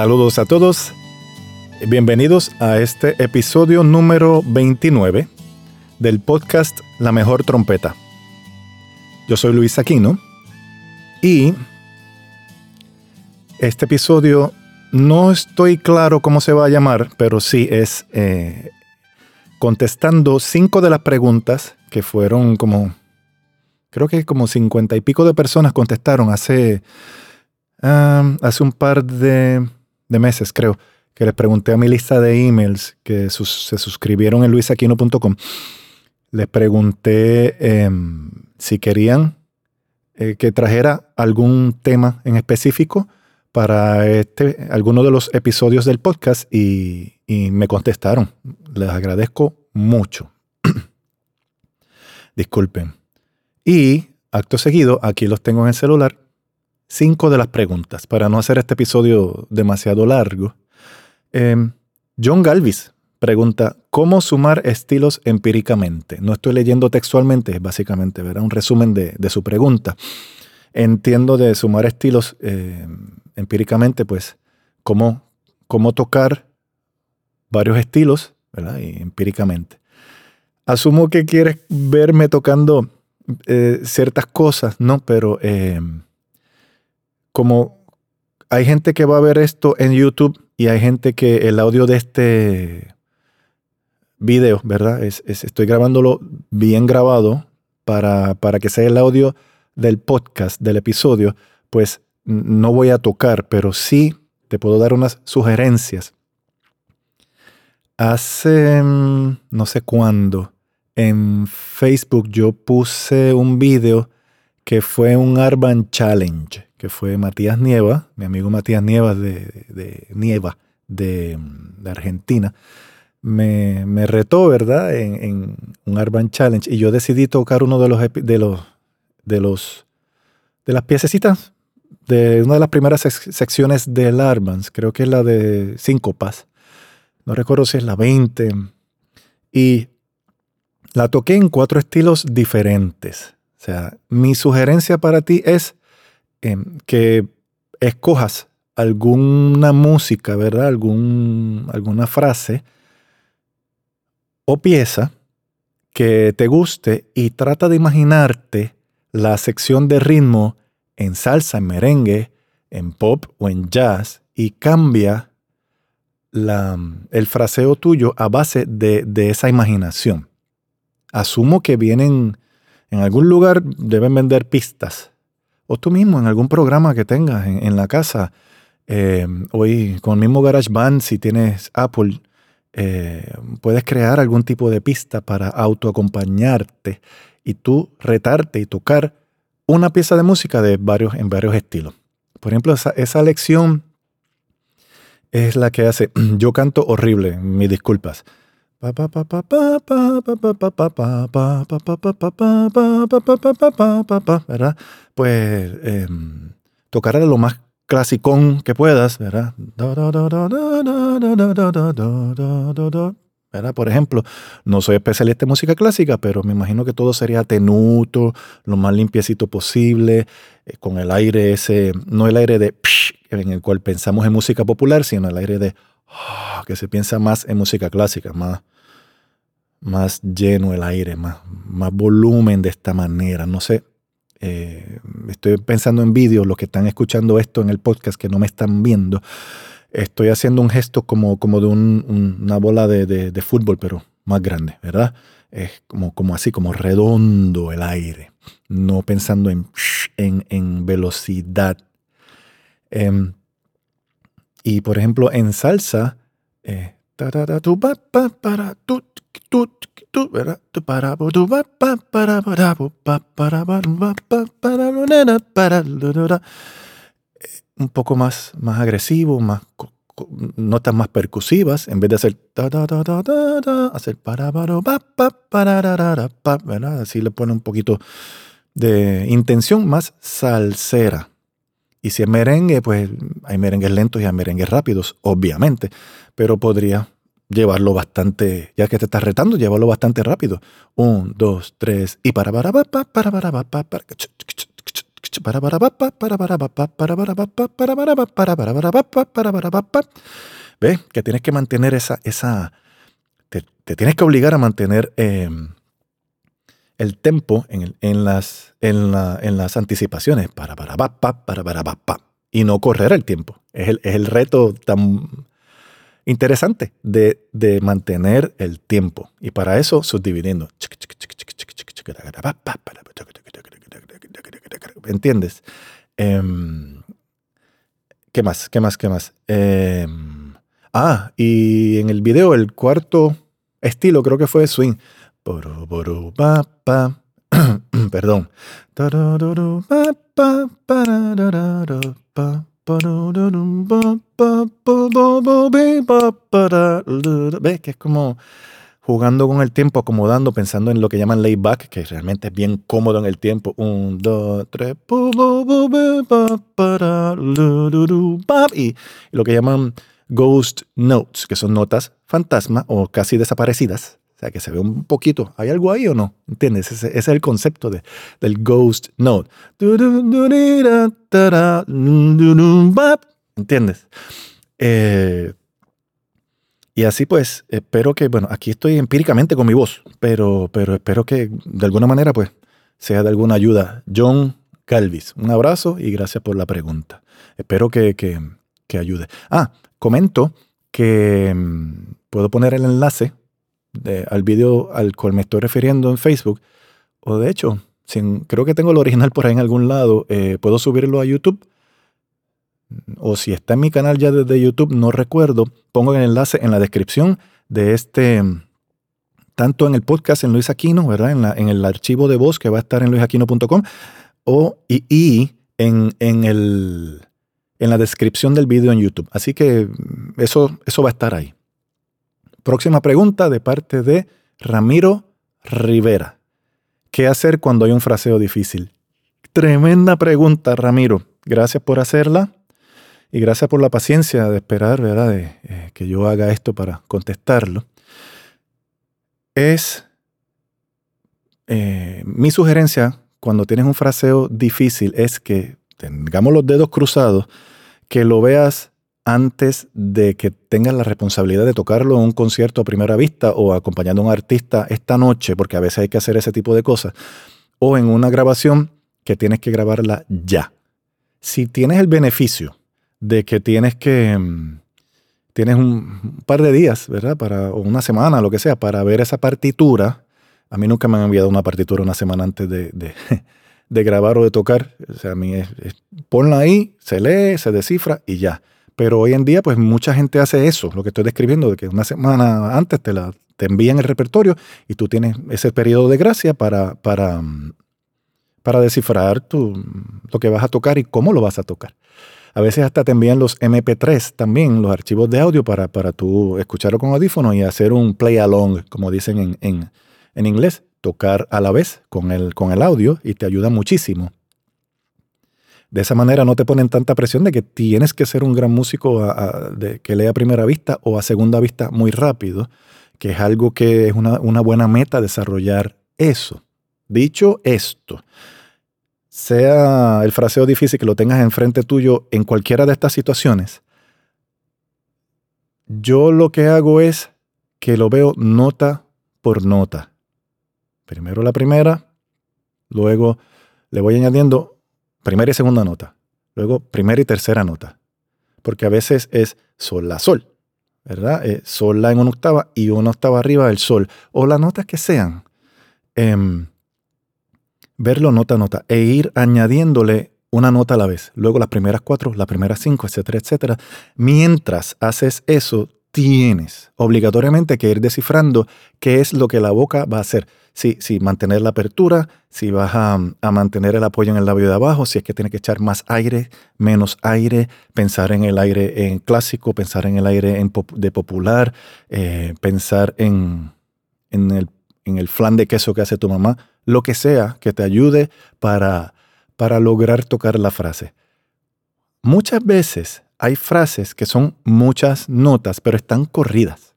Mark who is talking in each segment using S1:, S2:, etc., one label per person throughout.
S1: Saludos a todos. Bienvenidos a este episodio número 29 del podcast La Mejor Trompeta. Yo soy Luis Aquino y este episodio no estoy claro cómo se va a llamar, pero sí es eh, contestando cinco de las preguntas que fueron como, creo que como cincuenta y pico de personas contestaron hace, ah, hace un par de de meses, creo, que les pregunté a mi lista de emails que se suscribieron en luisaquino.com. Les pregunté em, si querían eh, que trajera algún tema en específico para este, alguno de los episodios del podcast y, y me contestaron. Les agradezco mucho. Disculpen. Y acto seguido, aquí los tengo en el celular, cinco de las preguntas para no hacer este episodio demasiado largo. Em, John Galvis pregunta, ¿cómo sumar estilos empíricamente? No estoy leyendo textualmente, es básicamente ¿verdad? un resumen de, su pregunta. Entiendo de sumar estilos em, empíricamente, pues, cómo, cómo tocar varios estilos, ¿verdad? Y empíricamente. Asumo que quieres verme tocando eh, ciertas cosas, ¿no? Pero em, como hay gente que va a ver esto en YouTube y hay gente que el audio de este video, ¿verdad? Es, estoy grabándolo bien grabado para, para que sea el audio del podcast, del episodio, pues no voy a tocar, pero sí te puedo dar unas sugerencias. Hace mm, no sé cuándo en Facebook yo puse un video que fue un Arban Challenge que fue Matías Nieva, mi amigo Matías Nieva de, Nieva, de, Argentina, me, retó, ¿verdad?, en, un Urban Challenge y yo decidí tocar uno de los, de los, de los, de las piececitas de una de las primeras secciones del Arbans, creo que es la de Síncopas, no recuerdo si es la 20, y la toqué en cuatro estilos diferentes. O sea, mi sugerencia para ti es Em, que escojas alguna música, ¿verdad? Algún, alguna frase o pieza que te guste y trata de imaginarte la sección de ritmo en salsa, en merengue, en pop o en jazz y cambia el fraseo tuyo a base de, de, esa imaginación. Asumo que vienen en algún lugar, deben vender pistas o tú mismo en algún programa que tengas en, la casa, eh, hoy con el mismo GarageBand, si tienes Apple, eh, puedes crear algún tipo de pista para autoacompañarte y tú retarte y tocar una pieza de música de varios, en varios estilos. Por ejemplo, esa, esa lección es la que hace, yo canto horrible, mis disculpas. ¿Verdad? Pues eh, tocar lo más clasicón que puedas, ¿verdad? ¿verdad? Por ejemplo, no soy especialista en música clásica, pero me imagino que todo sería tenuto, lo más limpiecito posible, con el aire ese, no el aire de en el cual pensamos en música popular, sino el aire de que se piensa más en música clásica, más, más lleno el aire, más, más volumen de esta manera. No sé, eh, estoy pensando en vídeos, los que están escuchando esto en el podcast que no me están viendo, estoy haciendo un gesto como, como de una bola de, fútbol, pero más grande, ¿verdad? Es como, como así, como redondo el aire, no pensando en, en, velocidad. Em, y por ejemplo, en salsa, eh, un poco más, más agresivo, más notas más percusivas, en vez de hacer hacer para. Así le pone un poquito de intención más salsera. Y si es merengue, pues hay merengues lentos y hay merengues rápidos, obviamente, pero podría llevarlo bastante, ya que te estás retando, llevarlo bastante rápido. Un, dos, tres, y para para para para para para para para para para para para para para para para para ¿Ves? Que tienes que mantener esa, esa, te, tienes que obligar a mantener eh, el tempo en, las, anticipaciones. Para, para, para, para, para, para, y no correr el tiempo. Es el, reto tan interesante de, mantener el tiempo. Y para eso, subdividiendo. ¿Entiendes? Eh, ¿Qué más? ¿Qué más? ¿Qué más? Eh, ah, y en el video, el cuarto estilo creo que fue swing. Perdón. ¿Ves? Que es como jugando con el tiempo, acomodando, pensando en lo que llaman layback, que realmente es bien cómodo en el tiempo. Un, dos, tres. Y, lo que llaman ghost notes, que son notas fantasma o casi desaparecidas. O sea, que se ve un poquito. ¿Hay algo ahí o no? ¿Entiendes? Ese, es el concepto de, del ghost note. ¿Entiendes? Eh, y así pues, espero que, bueno, aquí estoy empíricamente con mi voz, pero, pero espero que de alguna manera pues sea de alguna ayuda. John Calvis, un abrazo y gracias por la pregunta. Espero que, que, que ayude. Ah, comento que mm, puedo poner el enlace al video al cual me estoy refiriendo en Facebook, o de hecho, creo que tengo el original por ahí en algún lado, eh, puedo subirlo a YouTube. O si está en mi canal ya desde YouTube, no recuerdo, pongo el enlace en la descripción de este, tanto en el podcast en Luis Aquino, ¿verdad? En, el archivo de voz que va a estar en luisaquino.com, o y, en, en, el, en la descripción del video en YouTube. Así que eso, eso va a estar ahí. Próxima pregunta de parte de Ramiro Rivera. ¿Qué hacer cuando hay un fraseo difícil? Tremenda pregunta, Ramiro. Gracias por hacerla y gracias por la paciencia de esperar, ¿verdad?, de, eh, que yo haga esto para contestarlo. Es eh, mi sugerencia cuando tienes un fraseo difícil es que tengamos los dedos cruzados, que lo veas antes de que tengas la responsabilidad de tocarlo en un concierto a primera vista o acompañando a un artista esta noche, porque a veces hay que hacer ese tipo de cosas, o en una grabación que tienes que grabarla ya. Si tienes el beneficio de que tienes que mm, tienes un par de días, ¿verdad? Para, o una semana, lo que sea, para ver esa partitura. A mí nunca me han enviado una partitura una semana antes de, de, grabar o de tocar. O sea, a mí es, ponla ahí, se lee, se descifra y ya. Pero hoy en día, pues mucha gente hace eso, lo que estoy describiendo, de que una semana antes te, la, te envían el repertorio y tú tienes ese periodo de gracia para, para, para descifrar tu, lo que vas a tocar y cómo lo vas a tocar. A veces hasta te envían los MP3 también, los archivos de audio para, para tú escucharlo con audífono y hacer un play along, como dicen en, en, en inglés, tocar a la vez con el, con el audio y te ayuda muchísimo. De esa manera no te ponen tanta presión de que tienes que ser un gran músico de, que lea a primera vista o a segunda vista muy rápido, que es algo que es una, una buena meta desarrollar eso. Dicho esto, sea el fraseo difícil que lo tengas enfrente tuyo en cualquiera de estas situaciones, yo lo que hago es que lo veo nota por nota. Primero la primera, luego le voy añadiendo primera y segunda nota, luego primera y tercera nota, porque a veces es sol, la, sol, ¿verdad? Eh, sol, la en una octava y una octava arriba del sol, o las notas que sean. Em, verlo nota a nota e ir añadiéndole una nota a la vez. Luego las primeras cuatro, las primeras cinco, etcétera, etcétera. Mientras haces eso, tienes obligatoriamente que ir descifrando qué es lo que la boca va a hacer. Si, si mantener la apertura, si vas a, mantener el apoyo en el labio de abajo, si es que tienes que echar más aire, menos aire, pensar en el aire en clásico, pensar en el aire de popular, eh, pensar en, en, el, en el flan de queso que hace tu mamá, lo que sea que te ayude para, para lograr tocar la frase. Muchas veces hay frases que son muchas notas, pero están corridas,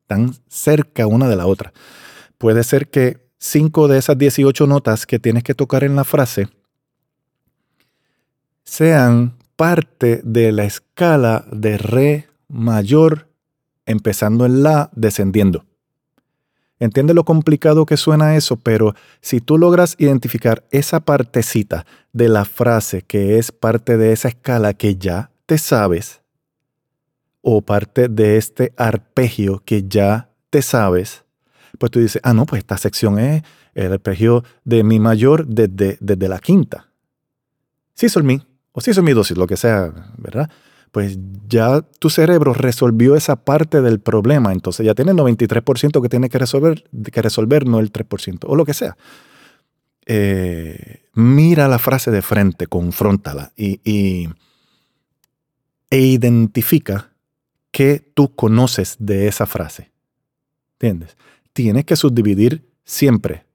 S1: están cerca una de la otra. Puede ser que cinco de esas 18 notas que tienes que tocar en la frase sean parte de la escala de re mayor, empezando en la, descendiendo. Entiende lo complicado que suena eso, pero si tú logras identificar esa partecita de la frase que es parte de esa escala que ya te sabes, o parte de este arpegio que ya te sabes, pues tú dices, ah, no, pues esta sección es el arpegio de mi mayor desde, desde la quinta. Si sol mi, o si sol mi dosis, lo que sea, ¿verdad? Pues ya tu cerebro resolvió esa parte del problema, entonces ya tiene el 93% que tiene que resolver, que resolver, no el 3%, o lo que sea. Eh, mira la frase de frente, confróntala y e identifica qué tú conoces de esa frase. ¿Entiendes? Tienes que subdividir siempre.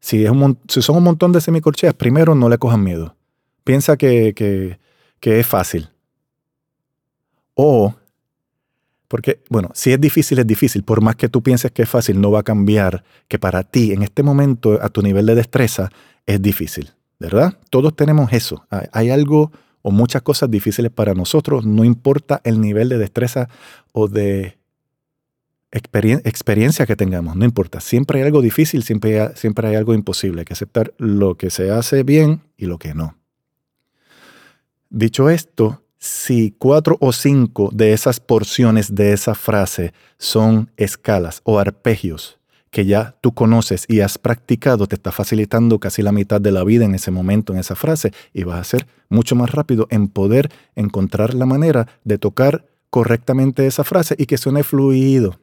S1: Si, es si son un montón de semicorcheas, primero no le cojan miedo. Piensa que, que, que es fácil. O, porque, bueno, si es difícil, es difícil. Por más que tú pienses que es fácil, no va a cambiar que para ti, en este momento, a tu nivel de destreza, es difícil. ¿Verdad? Todos tenemos eso. Hay algo o muchas cosas difíciles para nosotros, no importa el nivel de destreza o de experiencia que tengamos, no importa. Siempre hay algo difícil, siempre hay, siempre hay algo imposible. Hay que aceptar lo que se hace bien y lo que no. Dicho esto, si cuatro o cinco de esas porciones de esa frase son escalas o arpegios que ya tú conoces y has practicado te está facilitando casi la mitad de la vida en ese momento, en esa frase, y vas a ser mucho más rápido en poder encontrar la manera de tocar correctamente esa frase y que suene fluido.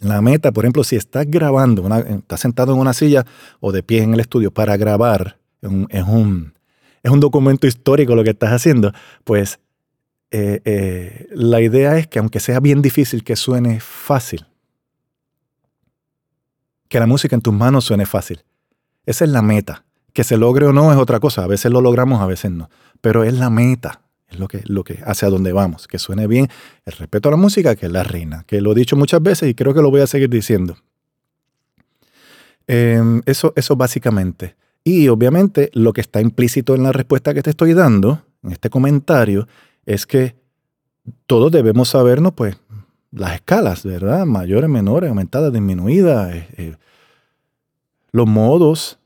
S1: La meta, por ejemplo, si estás grabando, estás sentado en una silla o de pie en el estudio para grabar, es un, es un documento histórico lo que estás haciendo, pues eh, eh, la idea es que aunque sea bien difícil, que suene fácil que la música en tus manos suene fácil. Esa es la meta. Que se logre o no es otra cosa. A veces lo logramos, a veces no. Pero es la meta. Es lo que, lo que hacia dónde vamos. Que suene bien el respeto a la música, que es la reina. Que lo he dicho muchas veces y creo que lo voy a seguir diciendo. Em, eso, eso básicamente. Y obviamente lo que está implícito en la respuesta que te estoy dando, en este comentario, es que todos debemos sabernos, pues, las escalas, ¿verdad? Mayores, menores, aumentadas, disminuidas, eh, eh, los modos,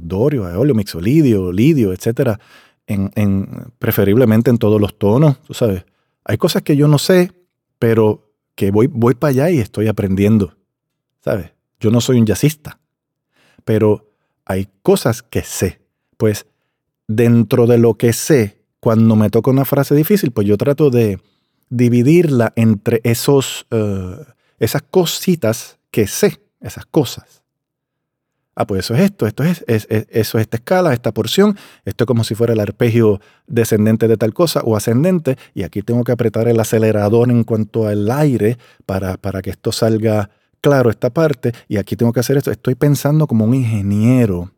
S1: dorio, eolio, mixolidio, lidio, etcétera, en, preferiblemente en todos los tonos, sabes. Hay cosas que yo no sé, pero que voy, voy para allá y estoy aprendiendo, ¿sabes? Yo no soy un jazzista, pero hay cosas que sé. Pues dentro de lo que sé, cuando me toca una frase difícil, pues yo trato de dividirla entre esos, eh, esas cositas que sé, esas cosas. Ah, pues eso es esto, esto es, eso es esta escala, esta porción, esto es como si fuera el arpegio descendente de tal cosa o ascendente, y aquí tengo que apretar el acelerador en cuanto al aire para, para que esto salga claro, esta parte, y aquí tengo que hacer esto. Estoy pensando como un ingeniero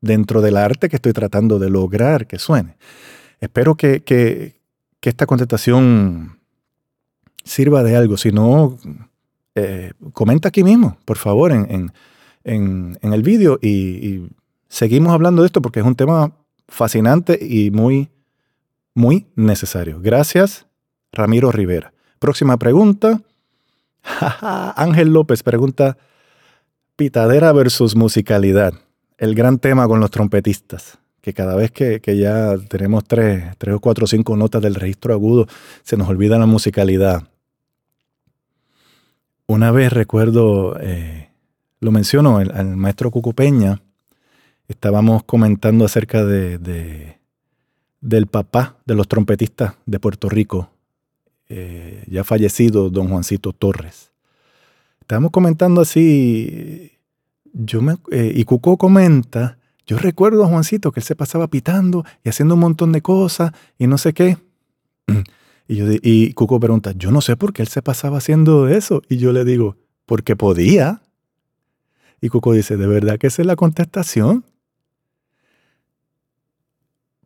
S1: dentro del arte que estoy tratando de lograr que suene. Espero que, que esta contestación sirva de algo. Si no, eh, comenta aquí mismo, por favor, en, el vídeo y, seguimos hablando de esto porque es un tema fascinante y muy, muy necesario. Gracias, Ramiro Rivera. Próxima pregunta. Ángel López pregunta, pitadera versus musicalidad. El gran tema con los trompetistas que cada vez que, ya tenemos tres, tres o cuatro o cinco notas del registro agudo, se nos olvida la musicalidad. Una vez recuerdo, eh, lo menciono, el, al maestro Cucupeña, estábamos comentando acerca de, del papá de los trompetistas de Puerto Rico, eh, ya fallecido don Juancito Torres. Estábamos comentando así, eh, y Cuco comenta, yo recuerdo a Juancito que él se pasaba pitando y haciendo un montón de cosas y no sé qué. Y, yo, y Cuco pregunta, yo no sé por qué él se pasaba haciendo eso. Y yo le digo, porque podía. Y Cuco dice, ¿de verdad que esa es la contestación?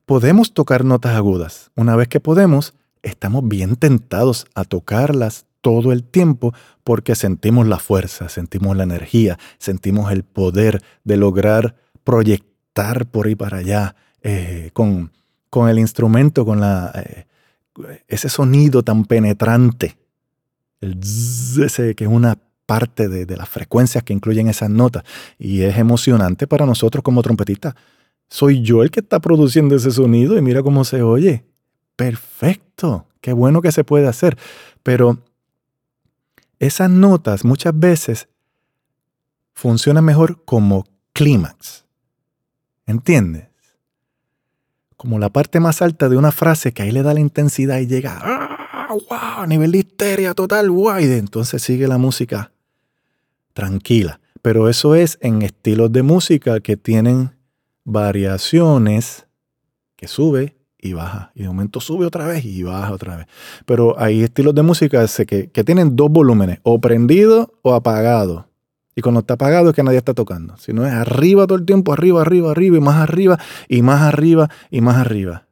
S1: Podemos tocar notas agudas. Una vez que podemos, estamos bien tentados a tocarlas todo el tiempo porque sentimos la fuerza, sentimos la energía, sentimos el poder de lograr proyectar por ahí para allá eh, con, con, el instrumento, con la, eh, ese sonido tan penetrante, ese que es una parte de, de las frecuencias que incluyen esas notas y es emocionante para nosotros como trompetistas soy yo el que está produciendo ese sonido y mira cómo se oye. Perfecto, qué bueno que se puede hacer. Pero esas notas muchas veces funcionan mejor como clímax. ¿Entiendes? Como la parte más alta de una frase que ahí le da la intensidad y llega ¡ah, wow! nivel de histeria total, guay. Entonces sigue la música tranquila. Pero eso es en estilos de música que tienen variaciones que sube y baja. Y de momento sube otra vez y baja otra vez. Pero hay estilos de música que, que tienen dos volúmenes, o prendido o apagado. Y cuando está apagado es que nadie está tocando. Si no es arriba todo el tiempo, arriba, arriba, arriba y más arriba y más arriba y más arriba.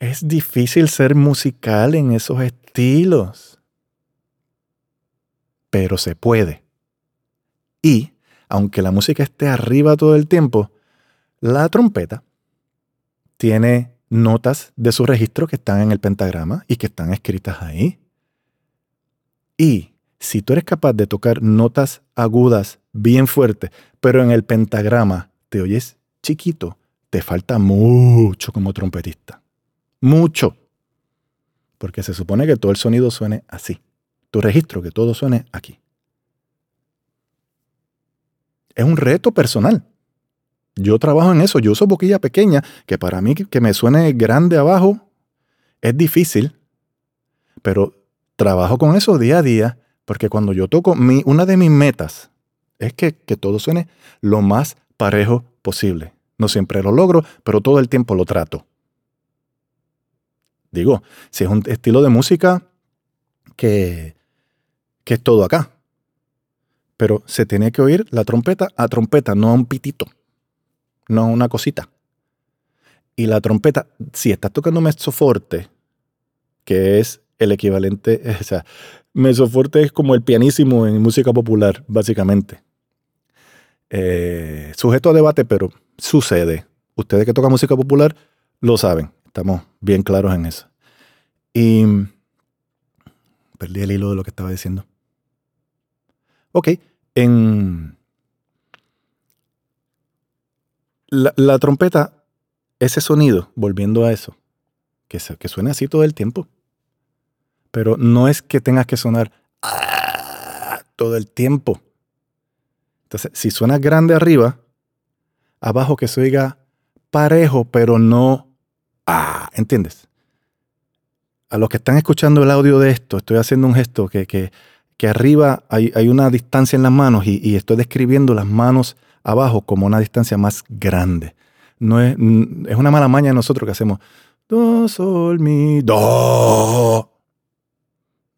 S1: Es difícil ser musical en esos estilos. Pero se puede. Y, aunque la música esté arriba todo el tiempo, la trompeta tiene notas de su registro que están en el pentagrama y que están escritas ahí. Y si tú eres capaz de tocar notas agudas bien fuertes, pero en el pentagrama te oyes chiquito, te falta mucho como trompetista. Mucho. Porque se supone que todo el sonido suene así. Tu registro, que todo suene aquí. Es un reto personal. Yo trabajo en eso, yo uso boquilla pequeña, que para mí que me suene grande abajo es difícil, pero trabajo con eso día a día, porque cuando yo toco, mi, una de mis metas es que, que todo suene lo más parejo posible. No siempre lo logro, pero todo el tiempo lo trato. Digo, si es un estilo de música que, que es todo acá, pero se tiene que oír la trompeta a trompeta, no a un pitito no una cosita. Y la trompeta, si estás tocando mezzoforte, que es el equivalente, o sea, mezzoforte es como el pianísimo en música popular, básicamente. Eh, sujeto a debate, pero sucede. Ustedes que tocan música popular lo saben, estamos bien claros en eso. Y perdí el hilo de lo que estaba diciendo. Ok, en, la, trompeta, ese sonido, volviendo a eso, que, que suene así todo el tiempo. Pero no es que tengas que sonar ah, todo el tiempo. Entonces, si suena grande arriba, abajo que se oiga parejo, pero no ah, ¿entiendes? A los que están escuchando el audio de esto, estoy haciendo un gesto que, que arriba hay, hay, una distancia en las manos y, estoy describiendo las manos abajo como una distancia más grande. No es, es una mala maña de nosotros que hacemos do, sol, mi, do.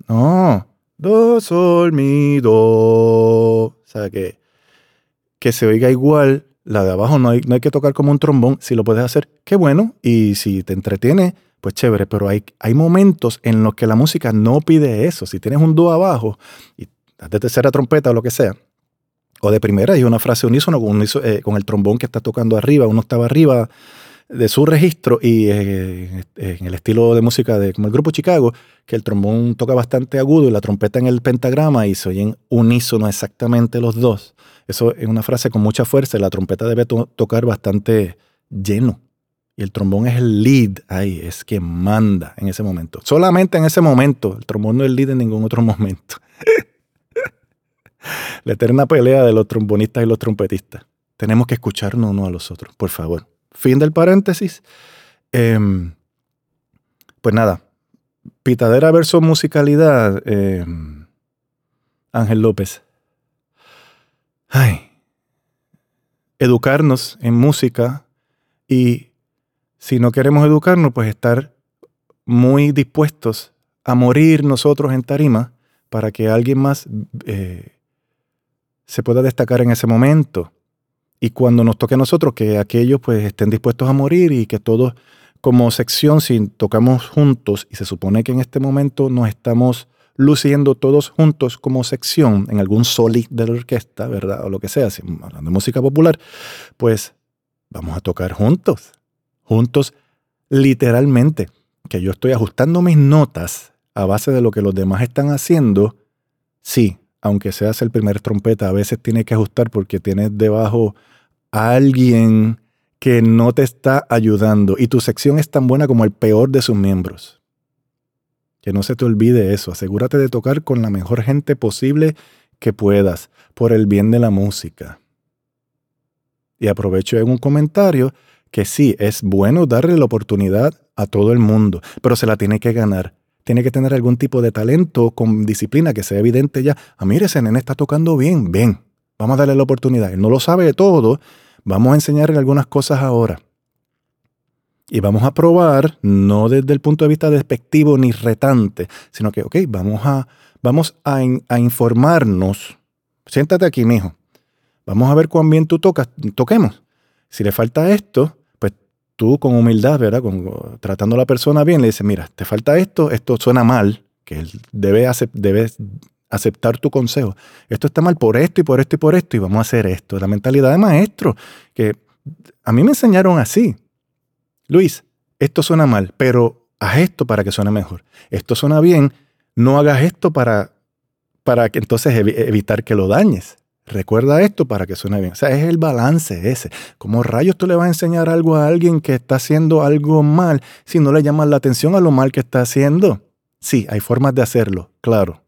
S1: No, do, sol, mi, do. O sea, que, que se oiga igual. La de abajo no hay, no hay que tocar como un trombón. Si lo puedes hacer, qué bueno. Y si te entretiene, pues chévere. Pero hay, hay momentos en los que la música no pide eso. Si tienes un do abajo y de tercera trompeta o lo que sea, o de primera, y una frase unísono con, eh, con el trombón que está tocando arriba, uno estaba arriba de su registro y eh, en el estilo de música de como el grupo Chicago, que el trombón toca bastante agudo y la trompeta en el pentagrama y se oyen unísono exactamente los dos. Eso es una frase con mucha fuerza y la trompeta debe tocar bastante lleno. Y el trombón es el lead ahí, es quien manda en ese momento. Solamente en ese momento. El trombón no es el lead en ningún otro momento. la eterna pelea de los trombonistas y los trompetistas. Tenemos que escucharnos unos a los otros, por favor. Fin del paréntesis. Em, pues nada, pitadera versus musicalidad, eh, Ángel López. Ay, educarnos en música y si no queremos educarnos, pues estar muy dispuestos a morir nosotros en tarima para que alguien más eh, se pueda destacar en ese momento. Y cuando nos toque a nosotros, que aquellos pues estén dispuestos a morir y que todos como sección, si tocamos juntos, y se supone que en este momento nos estamos luciendo todos juntos como sección en algún soli de la orquesta, ¿verdad? O lo que sea, si hablando de música popular, pues vamos a tocar juntos, juntos literalmente, que yo estoy ajustando mis notas a base de lo que los demás están haciendo, sí, aunque seas el primer trompeta, a veces tienes que ajustar porque tienes debajo a alguien que no te está ayudando y tu sección es tan buena como el peor de sus miembros. Que no se te olvide eso, asegúrate de tocar con la mejor gente posible que puedas, por el bien de la música. Y aprovecho en un comentario que sí, es bueno darle la oportunidad a todo el mundo, pero se la tiene que ganar. Tiene que tener algún tipo de talento con disciplina que sea evidente ya. Ah, mire, ese nene está tocando bien, ven, vamos a darle la oportunidad. Él no lo sabe de todo, vamos a enseñarle algunas cosas ahora. Y vamos a probar, no desde el punto de vista despectivo ni retante, sino que, ok, vamos a, vamos a, a informarnos. Siéntate aquí, mijo. Vamos a ver cuán bien tú tocas, toquemos. Si le falta esto, tú con humildad, ¿verdad? Con, tratando a la persona bien, le dices, mira, te falta esto, esto suena mal, que él debe, aceptar tu consejo. Esto está mal por esto y por esto y por esto y vamos a hacer esto. La mentalidad de maestro, que a mí me enseñaron así. Luis, esto suena mal, pero haz esto para que suene mejor. Esto suena bien, no hagas esto para, para que entonces evitar que lo dañes. Recuerda esto para que suene bien. O sea, es el balance ese. ¿Cómo rayos tú le vas a enseñar algo a alguien que está haciendo algo mal si no le llamas la atención a lo mal que está haciendo? Sí, hay formas de hacerlo, claro.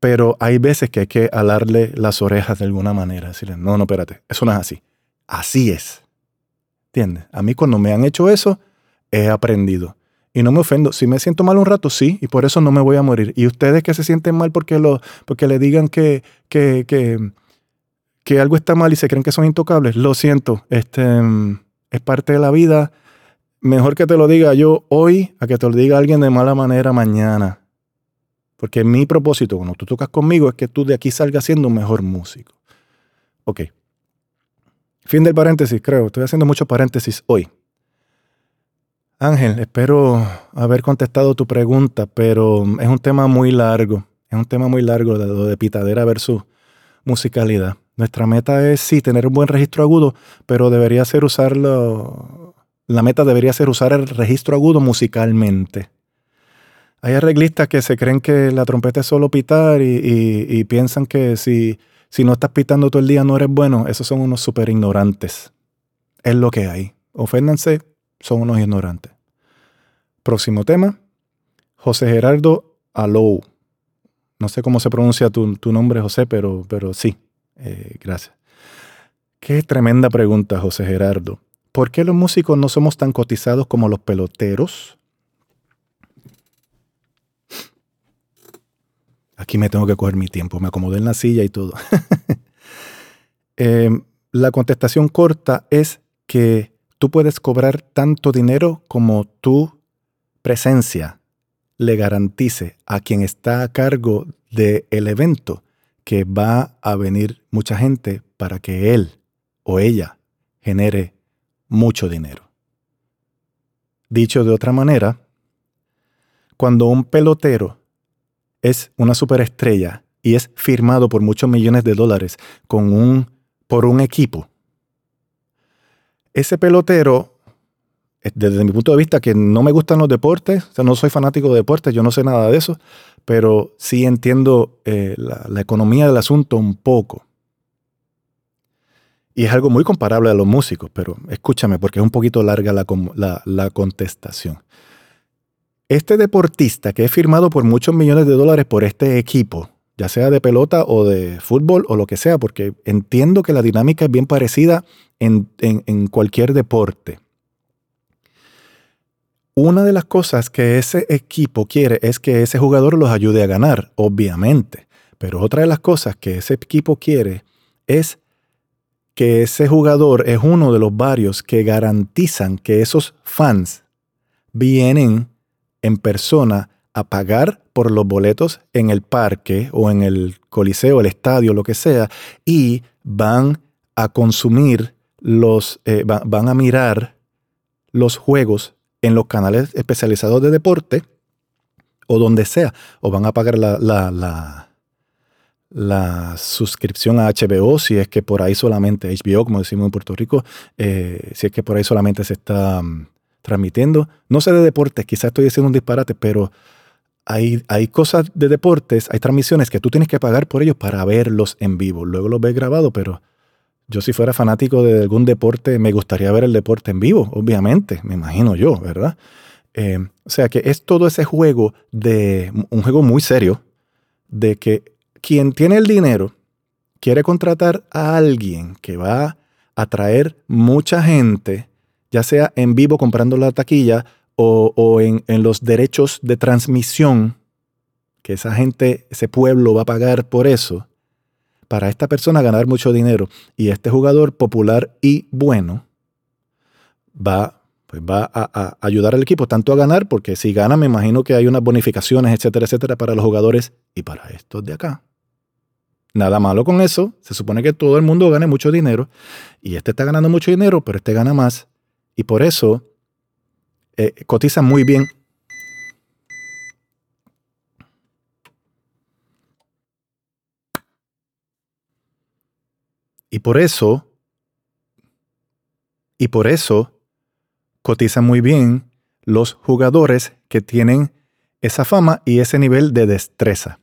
S1: Pero hay veces que hay que alarle las orejas de alguna manera. Decirle, no, no, espérate, eso no es así. Así es. ¿Entiendes? A mí cuando me han hecho eso, he aprendido. Y no me ofendo. Si me siento mal un rato, sí, y por eso no me voy a morir. Y ustedes que se sienten mal porque, lo, porque le digan que, que, que, que algo está mal y se creen que son intocables, lo siento. Este, es parte de la vida. Mejor que te lo diga yo hoy a que te lo diga alguien de mala manera mañana. Porque mi propósito cuando tú tocas conmigo es que tú de aquí salgas siendo un mejor músico. Ok. Fin del paréntesis, creo. Estoy haciendo mucho paréntesis hoy. Ángel, espero haber contestado tu pregunta, pero es un tema muy largo. Es un tema muy largo de pitadera versus musicalidad. Nuestra meta es sí tener un buen registro agudo, pero debería ser usarlo. La meta debería ser usar el registro agudo musicalmente. Hay arreglistas que se creen que la trompeta es solo pitar y, piensan que si, si no estás pitando todo el día no eres bueno. Esos son unos súper ignorantes. Es lo que hay. Oféndanse, son unos ignorantes. Próximo tema. José Gerardo Alou. No sé cómo se pronuncia tu, nombre, José, pero, pero sí. Eh, gracias. Qué tremenda pregunta, José Gerardo. ¿Por qué los músicos no somos tan cotizados como los peloteros? Aquí me tengo que coger mi tiempo, me acomodé en la silla y todo. Eh, la contestación corta es que tú puedes cobrar tanto dinero como tu presencia le garantice a quien está a cargo del evento que va a venir mucha gente para que él o ella genere mucho dinero. Dicho de otra manera, cuando un pelotero es una superestrella y es firmado por muchos millones de dólares con un, por un equipo, ese pelotero, eh, desde mi punto de vista, que no me gustan los deportes, o sea, no soy fanático de deportes, yo no sé nada de eso, pero sí entiendo eh, la, economía del asunto un poco. Y es algo muy comparable a los músicos, pero escúchame porque es un poquito larga la contestación. Este deportista que es firmado por muchos millones de dólares por este equipo, ya sea de pelota o de fútbol o lo que sea, porque entiendo que la dinámica es bien parecida en, cualquier deporte. Una de las cosas que ese equipo quiere es que ese jugador los ayude a ganar, obviamente. Pero otra de las cosas que ese equipo quiere es que ese jugador es uno de los varios que garantizan que esos fans vienen en persona a pagar por los boletos en el parque o en el coliseo, el estadio, lo que sea, y van a consumir los, eh, van a mirar los juegos en los canales especializados de deporte o donde sea, o van a pagar la, la, la, suscripción a HBO, si es que por ahí solamente, HBO, como decimos en Puerto Rico, eh, si es que por ahí solamente se está mm, transmitiendo. No sé de deportes, quizás estoy diciendo un disparate, pero hay, hay cosas de deportes, hay transmisiones que tú tienes que pagar por ellos para verlos en vivo. Luego los ves grabado, pero yo si fuera fanático de algún deporte, me gustaría ver el deporte en vivo, obviamente, me imagino yo, ¿verdad? Eh, o sea que es todo ese juego de un juego muy serio, de que quien tiene el dinero quiere contratar a alguien que va a atraer mucha gente, ya sea en vivo comprando la taquilla o, en, en los derechos de transmisión, que esa gente, ese pueblo va a pagar por eso para esta persona ganar mucho dinero y este jugador popular y bueno va, pues va a, ayudar al equipo tanto a ganar, porque si gana me imagino que hay unas bonificaciones, etcétera, etcétera, para los jugadores y para estos de acá. Nada malo con eso, se supone que todo el mundo gane mucho dinero y este está ganando mucho dinero, pero este gana más y por eso eh, cotiza muy bien Y por eso, y por eso, cotizan muy bien los jugadores que tienen esa fama y ese nivel de destreza.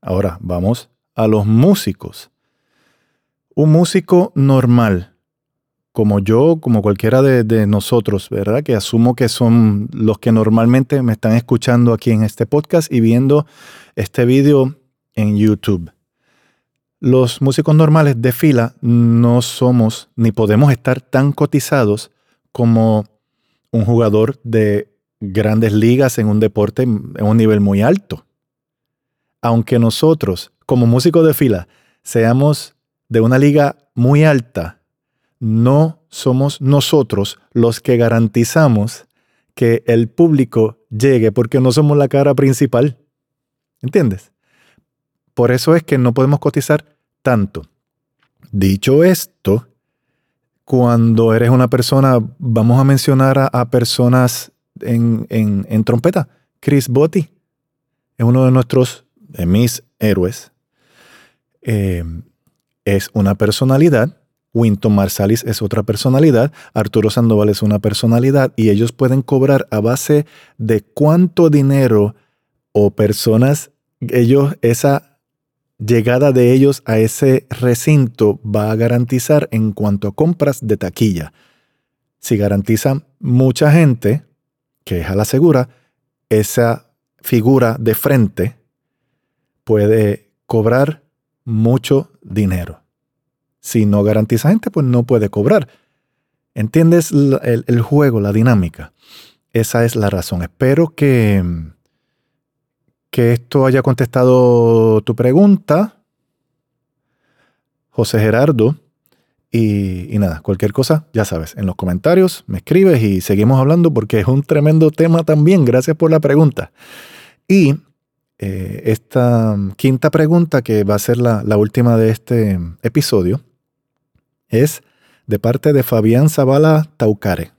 S1: Ahora vamos a los músicos. Un músico normal, como yo, como cualquiera de, de, nosotros, ¿verdad? Que asumo que son los que normalmente me están escuchando aquí en este podcast y viendo este video en YouTube. Los músicos normales de fila no somos ni podemos estar tan cotizados como un jugador de grandes ligas en un deporte en un nivel muy alto. Aunque nosotros, como músicos de fila, seamos de una liga muy alta, no somos nosotros los que garantizamos que el público llegue porque no somos la cara principal. ¿Entiendes? Por eso es que no podemos cotizar tanto. Dicho esto, cuando eres una persona, vamos a mencionar a, personas en, trompeta. Chris Botti es uno de nuestros, mis héroes. Eh, es una personalidad. Winton Marsalis es otra personalidad. Arturo Sandoval es una personalidad. Y ellos pueden cobrar a base de cuánto dinero o personas ellos, esa llegada de ellos a ese recinto va a garantizar en cuanto a compras de taquilla. Si garantizan mucha gente, que es a la segura, esa figura de frente puede cobrar mucho dinero. Si no garantiza gente, pues no puede cobrar. ¿Entiendes el, el juego, la dinámica? Esa es la razón. Espero que que esto haya contestado tu pregunta, José Gerardo. Y, nada, cualquier cosa, ya sabes, en los comentarios me escribes y seguimos hablando porque es un tremendo tema también. Gracias por la pregunta. Y eh, esta quinta pregunta, que va a ser la, última de este episodio, es de parte de Fabián Zavala Taucare.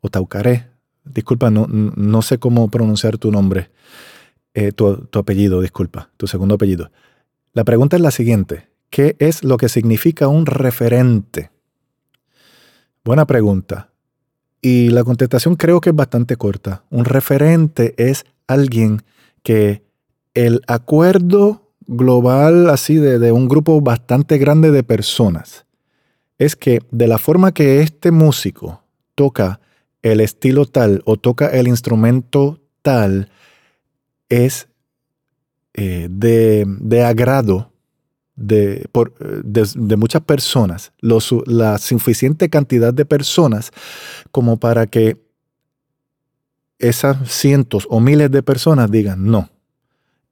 S1: O Taucare. Disculpa, no, no sé cómo pronunciar tu nombre. Eh, tu, apellido, disculpa, tu segundo apellido. La pregunta es la siguiente. ¿Qué es lo que significa un referente? Buena pregunta. Y la contestación creo que es bastante corta. Un referente es alguien que el acuerdo global así de, de, un grupo bastante grande de personas es que de la forma que este músico toca el estilo tal o toca el instrumento tal, es eh, de, agrado de, por, de, muchas personas, la suficiente cantidad de personas como para que esas cientos o miles de personas digan, no,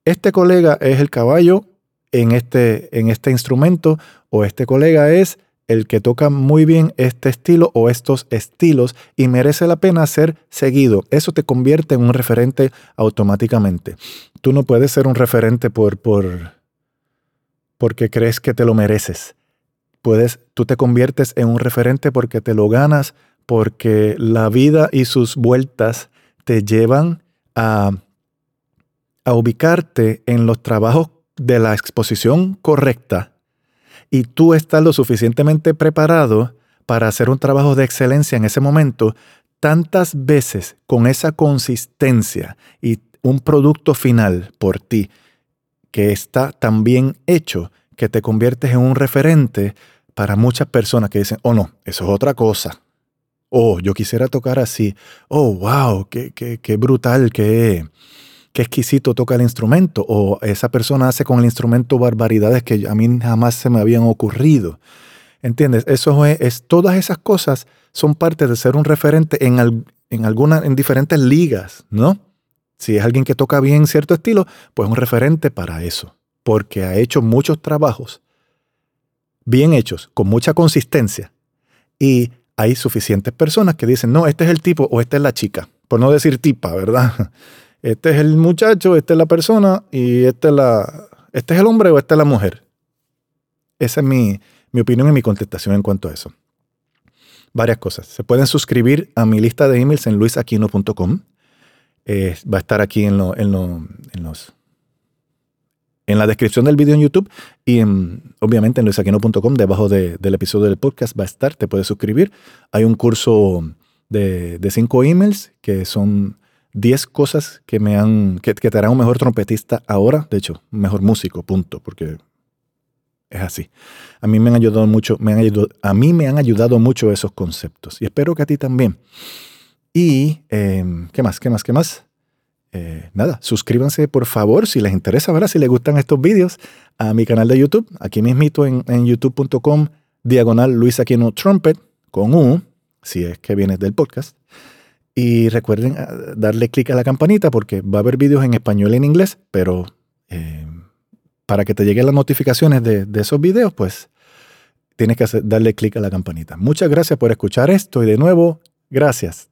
S1: este colega es el caballo en este, en este instrumento o este colega es el que toca muy bien este estilo o estos estilos y merece la pena ser seguido. Eso te convierte en un referente automáticamente. Tú no puedes ser un referente por, por porque crees que te lo mereces. Puedes, tú te conviertes en un referente porque te lo ganas, porque la vida y sus vueltas te llevan a, a ubicarte en los trabajos de la exposición correcta y tú estás lo suficientemente preparado para hacer un trabajo de excelencia en ese momento, tantas veces con esa consistencia y un producto final por ti que está tan bien hecho que te conviertes en un referente para muchas personas que dicen, oh no, eso es otra cosa. Oh, yo quisiera tocar así. Oh, wow, qué, qué, qué brutal, qué, qué exquisito toca el instrumento, o esa persona hace con el instrumento barbaridades que a mí jamás se me habían ocurrido. ¿Entiendes? Eso es, todas esas cosas son parte de ser un referente en, en, en diferentes ligas, ¿no? Si es alguien que toca bien cierto estilo, pues un referente para eso, porque ha hecho muchos trabajos bien hechos, con mucha consistencia, y hay suficientes personas que dicen, no, este es el tipo o esta es la chica, por no decir tipa, ¿verdad? Este es el muchacho, esta es la persona y este es, la, este es el hombre o esta es la mujer. Esa es mi, opinión y mi contestación en cuanto a eso. Varias cosas. Se pueden suscribir a mi lista de emails en luisaquino.com. Va a estar aquí en, en, los en la descripción del video en YouTube y obviamente en luisaquino.com, debajo del episodio del podcast, va a estar, te puedes suscribir. Hay un curso de, de cinco emails que son 10 cosas que me han que, te harán un mejor trompetista ahora, de hecho, mejor músico, punto, porque es así. A mí me han ayudado mucho, me han ayudado, a mí me han ayudado mucho esos conceptos y espero que a ti también. Y, em, ¿qué más? ¿Qué más? ¿Qué más? Eh, nada, suscríbanse por favor si les interesa, ¿verdad? Si les gustan estos vídeos a mi canal de YouTube, aquí mismito en, en youtube.com, diagonal Luis Aquino Trumpet, con U, si es que vienes del podcast. Y recuerden ah, darle clic a la campanita porque va a haber vídeos en español y en inglés, pero eh, para que te lleguen las notificaciones de, esos vídeos, pues tienes que darle clic a la campanita. Muchas gracias por escuchar esto y de nuevo, gracias.